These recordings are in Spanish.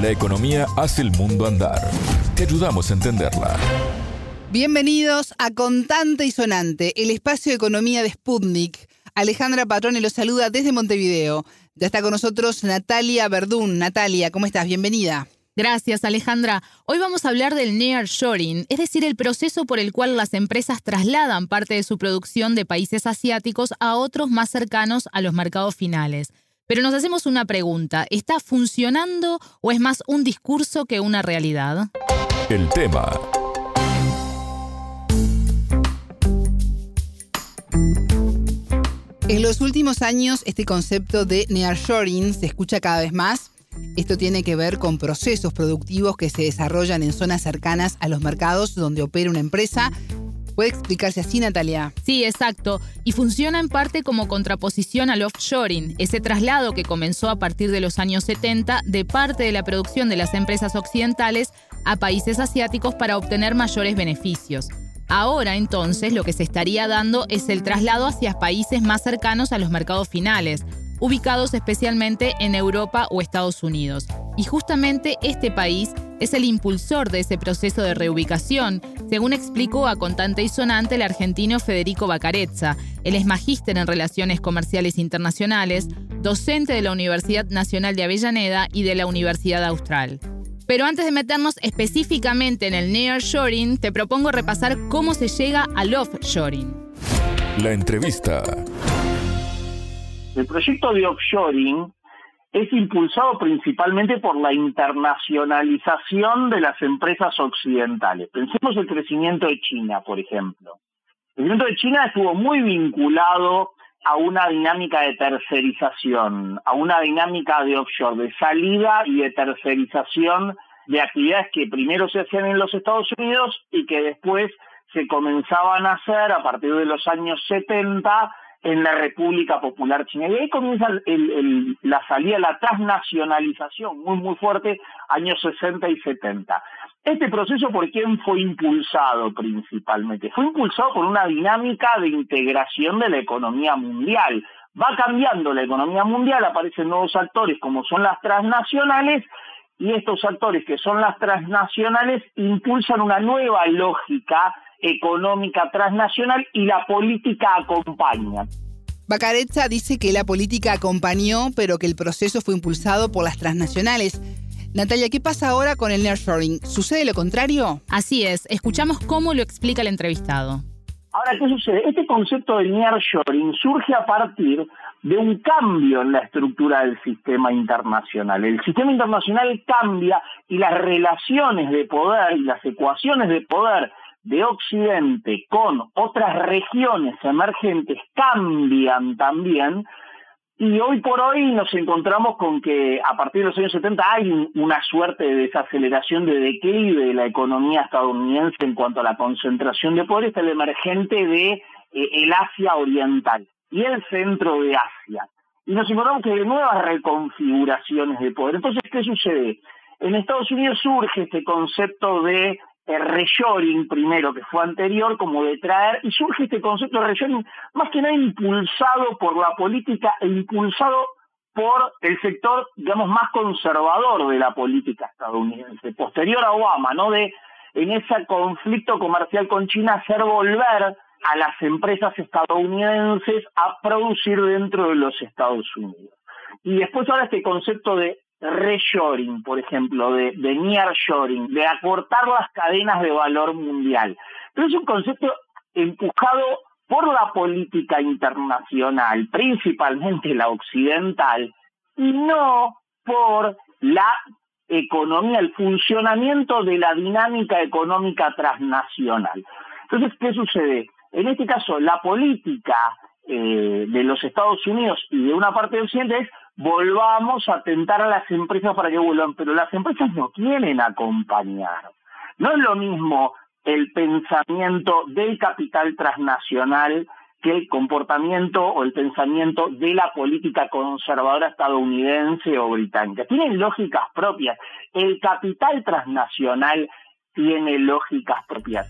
La economía hace el mundo andar. Te ayudamos a entenderla. Bienvenidos a Contante y Sonante, el espacio de economía de Sputnik. Alejandra Patrone los saluda desde Montevideo. Ya está con nosotros Natalia Verdún. Natalia, ¿cómo estás? Bienvenida. Gracias, Alejandra. Hoy vamos a hablar del nearshoring, es decir, el proceso por el cual las empresas trasladan parte de su producción de países asiáticos a otros más cercanos a los mercados finales. Pero nos hacemos una pregunta, ¿está funcionando o es más un discurso que una realidad? El tema. En los últimos años, este concepto de nearshoring se escucha cada vez más. Esto tiene que ver con procesos productivos que se desarrollan en zonas cercanas a los mercados donde opera una empresa ¿Puede explicarse así, Natalia? Sí, exacto. Y funciona en parte como contraposición al offshoring, ese traslado que comenzó a partir de los años 70 de parte de la producción de las empresas occidentales a países asiáticos para obtener mayores beneficios. Ahora entonces lo que se estaría dando es el traslado hacia países más cercanos a los mercados finales, ubicados especialmente en Europa o Estados Unidos. Y justamente este país es el impulsor de ese proceso de reubicación, según explicó a Contante y Sonante el argentino Federico Bacarezza. Él es magíster en Relaciones Comerciales Internacionales, docente de la Universidad Nacional de Avellaneda y de la Universidad Austral. Pero antes de meternos específicamente en el nearshoring, te propongo repasar cómo se llega al offshoring. La entrevista. El proyecto de offshoring es impulsado principalmente por la internacionalización de las empresas occidentales. Pensemos el crecimiento de China, por ejemplo. El crecimiento de China estuvo muy vinculado a una dinámica de tercerización, a una dinámica de offshore, de salida y de tercerización de actividades que primero se hacían en los Estados Unidos y que después se comenzaban a hacer a partir de los años 70 en la República Popular China. Y ahí comienza la salida, la transnacionalización muy, muy fuerte, años 60 y 70. Este proceso, ¿por quién fue impulsado principalmente? Fue impulsado por una dinámica de integración de la economía mundial. Va cambiando la economía mundial, aparecen nuevos actores como son las transnacionales, y estos actores que son las transnacionales impulsan una nueva lógica económica transnacional y la política acompaña. Bacarezza dice que la política acompañó, pero que el proceso fue impulsado por las transnacionales. Natalia, ¿qué pasa ahora con el nearshoring? ¿Sucede lo contrario? Así es, escuchamos cómo lo explica el entrevistado. Ahora, ¿qué sucede? Este concepto de nearshoring surge a partir de un cambio en la estructura del sistema internacional. El sistema internacional cambia y las relaciones de poder y las ecuaciones de poder de Occidente con otras regiones emergentes cambian también y hoy por hoy nos encontramos con que a partir de los años 70 hay una suerte de desaceleración de declive de la economía estadounidense en cuanto a la concentración de poder, está el emergente de eh, el Asia Oriental y el centro de Asia. Y nos encontramos que hay nuevas reconfiguraciones de poder. Entonces, ¿qué sucede? En Estados Unidos surge este concepto de el reshoring primero, que fue anterior, como de traer, y surge este concepto de reshoring más que nada impulsado por la política e impulsado por el sector, digamos, más conservador de la política estadounidense, posterior a Obama, ¿no? De en ese conflicto comercial con China hacer volver a las empresas estadounidenses a producir dentro de los Estados Unidos. Y después ahora este concepto de reshoring, por ejemplo, de, de nearshoring, de acortar las cadenas de valor mundial. Pero es un concepto empujado por la política internacional, principalmente la occidental, y no por la economía, el funcionamiento de la dinámica económica transnacional. Entonces, ¿qué sucede? En este caso, la política eh, de los Estados Unidos y de una parte del Occidente es volvamos a tentar a las empresas para que vuelvan, pero las empresas no quieren acompañar. No es lo mismo el pensamiento del capital transnacional que el comportamiento o el pensamiento de la política conservadora estadounidense o británica. Tienen lógicas propias. El capital transnacional tiene lógicas propias.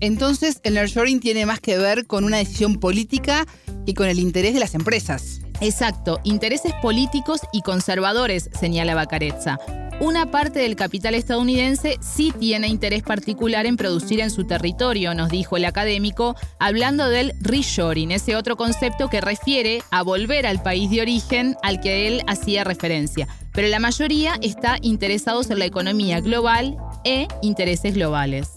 Entonces, el nearshoring tiene más que ver con una decisión política y con el interés de las empresas. Exacto, intereses políticos y conservadores, señala Bacarezza. una parte del capital estadounidense sí tiene interés particular en producir en su territorio, nos dijo el académico, hablando del reshoring, ese otro concepto que refiere a volver al país de origen al que él hacía referencia. Pero la mayoría está interesados en la economía global e intereses globales.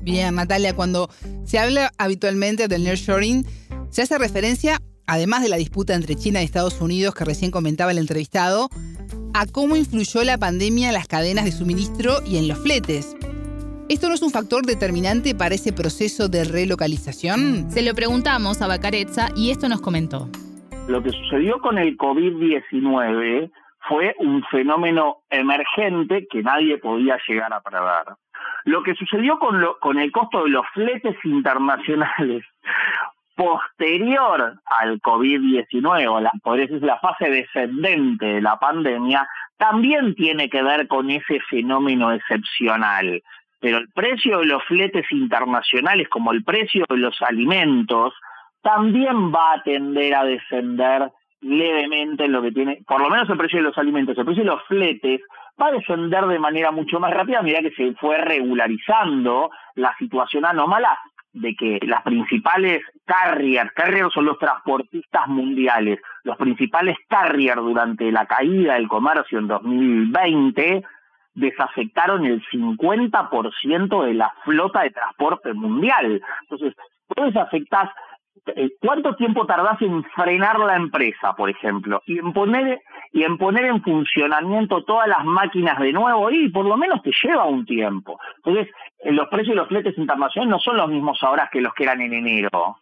Bien, Natalia, cuando se habla habitualmente del nearshoring, se hace referencia, además de la disputa entre China y Estados Unidos que recién comentaba el entrevistado, a cómo influyó la pandemia en las cadenas de suministro y en los fletes. ¿Esto no es un factor determinante para ese proceso de relocalización? Se lo preguntamos a Bacarezza y esto nos comentó. Lo que sucedió con el COVID-19 fue un fenómeno emergente que nadie podía llegar a prever. Lo que sucedió con, con el costo de los fletes internacionales posterior al COVID-19, la, podría decir la fase descendente de la pandemia, también tiene que ver con ese fenómeno excepcional. Pero el precio de los fletes internacionales, como el precio de los alimentos, también va a tender a descender levemente en lo que tiene, por lo menos el precio de los alimentos, el precio de los fletes va a descender de manera mucho más rápida a que se fue regularizando la situación anómala de que las principales carriers, carriers son los transportistas mundiales, los principales carriers durante la caída del comercio en 2020 desafectaron el 50% de la flota de transporte mundial. Entonces, vos desafectás ¿Cuánto tiempo tardás en frenar la empresa, por ejemplo, y en poner y en poner en funcionamiento todas las máquinas de nuevo? Y por lo menos te lleva un tiempo. Entonces, eh, los precios de los fletes internacionales no son los mismos ahora que los que eran en enero.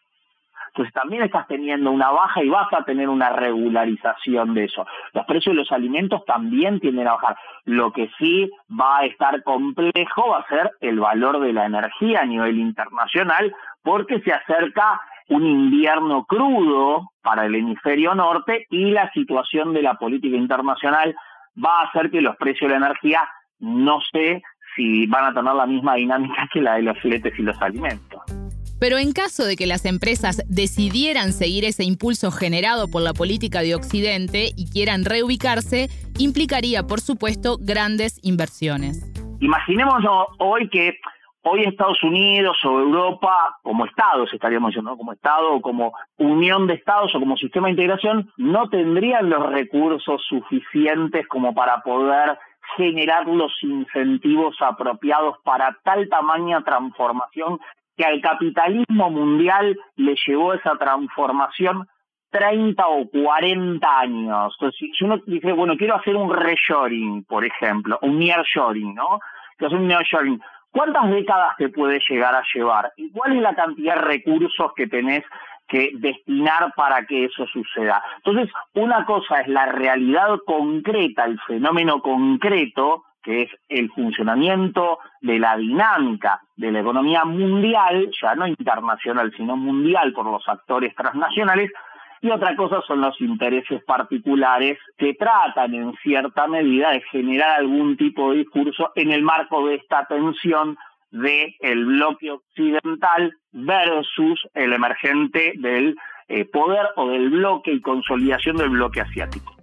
Entonces también estás teniendo una baja y vas a tener una regularización de eso. Los precios de los alimentos también tienden a bajar. Lo que sí va a estar complejo va a ser el valor de la energía a nivel internacional porque se acerca un invierno crudo para el hemisferio norte y la situación de la política internacional va a hacer que los precios de la energía no sé si van a tener la misma dinámica que la de los filetes y los alimentos. Pero en caso de que las empresas decidieran seguir ese impulso generado por la política de Occidente y quieran reubicarse, implicaría, por supuesto, grandes inversiones. Imaginemos hoy que Hoy Estados Unidos o Europa, como Estados, estaríamos diciendo, como Estado o como unión de Estados o como sistema de integración, no tendrían los recursos suficientes como para poder generar los incentivos apropiados para tal tamaña transformación que al capitalismo mundial le llevó esa transformación 30 o 40 años. Entonces, si uno dice, bueno, quiero hacer un reshoring, por ejemplo, un nearshoring, ¿no? Quiero hacer un nearshoring ¿Cuántas décadas te puede llegar a llevar? ¿Y cuál es la cantidad de recursos que tenés que destinar para que eso suceda? Entonces, una cosa es la realidad concreta, el fenómeno concreto, que es el funcionamiento de la dinámica de la economía mundial, ya no internacional, sino mundial por los actores transnacionales, y otra cosa son los intereses particulares que tratan en cierta medida de generar algún tipo de discurso en el marco de esta tensión del el bloque occidental versus el emergente del eh, poder o del bloque y consolidación del bloque asiático.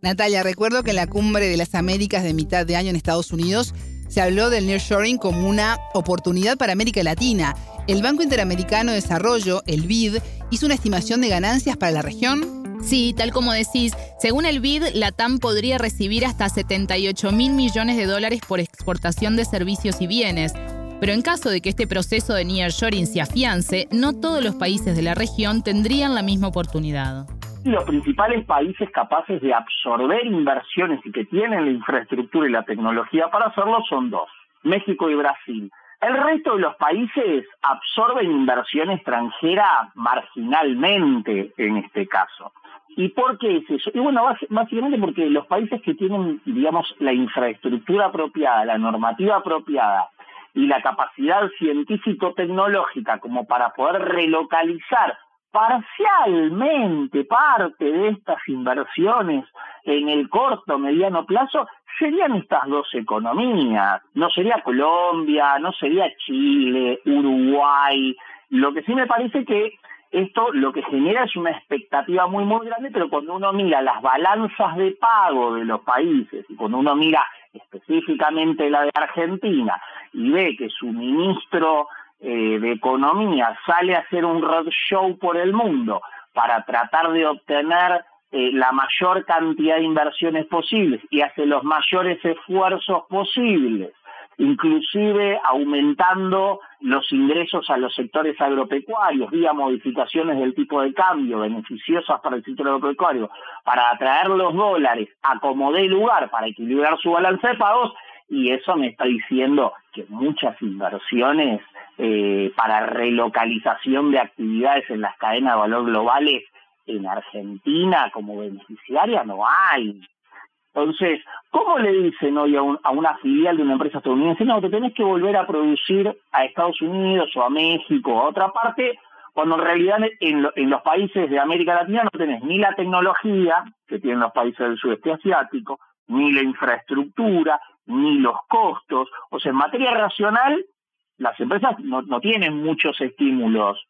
Natalia, recuerdo que en la cumbre de las Américas de mitad de año en Estados Unidos se habló del nearshoring como una oportunidad para América Latina. El Banco Interamericano de Desarrollo, el BID, hizo una estimación de ganancias para la región. Sí, tal como decís, según el BID, la TAM podría recibir hasta 78 mil millones de dólares por exportación de servicios y bienes. Pero en caso de que este proceso de nearshoring se afiance, no todos los países de la región tendrían la misma oportunidad los principales países capaces de absorber inversiones y que tienen la infraestructura y la tecnología para hacerlo son dos, México y Brasil. El resto de los países absorben inversión extranjera marginalmente en este caso. ¿Y por qué es eso? Y bueno, básicamente porque los países que tienen, digamos, la infraestructura apropiada, la normativa apropiada y la capacidad científico-tecnológica como para poder relocalizar parcialmente parte de estas inversiones en el corto mediano plazo serían estas dos economías. No sería Colombia, no sería Chile, Uruguay. Lo que sí me parece que esto lo que genera es una expectativa muy, muy grande, pero cuando uno mira las balanzas de pago de los países y cuando uno mira específicamente la de Argentina y ve que su ministro eh, de Economía sale a hacer un roadshow por el mundo para tratar de obtener eh, la mayor cantidad de inversiones posibles y hace los mayores esfuerzos posibles inclusive aumentando los ingresos a los sectores agropecuarios vía modificaciones del tipo de cambio beneficiosas para el sector agropecuario, para atraer los dólares a como lugar para equilibrar su balance de pagos, y eso me está diciendo que muchas inversiones eh, para relocalización de actividades en las cadenas de valor globales en Argentina como beneficiaria no hay. Entonces, ¿cómo le dicen hoy a, una filial de una empresa estadounidense, no, te tenés que volver a producir a Estados Unidos o a México o a otra parte, cuando en realidad en, en los países de América Latina no tenés ni la tecnología que tienen los países del sudeste asiático, ni la infraestructura, ni los costos. O sea, en materia racional, las empresas no, no tienen muchos estímulos.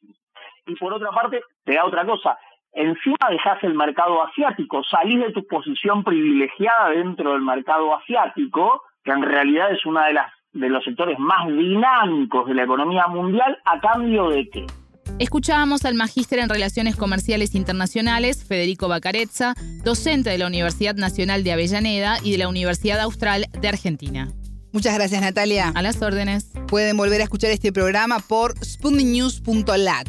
Y por otra parte, te da otra cosa, encima dejas el mercado asiático, salís de tu posición privilegiada dentro del mercado asiático, que en realidad es uno de las de los sectores más dinámicos de la economía mundial, a cambio de qué? Escuchábamos al magíster en Relaciones Comerciales Internacionales, Federico Bacarezza, docente de la Universidad Nacional de Avellaneda y de la Universidad Austral de Argentina. Muchas gracias, Natalia. A las órdenes. Pueden volver a escuchar este programa por sputniknews.lat.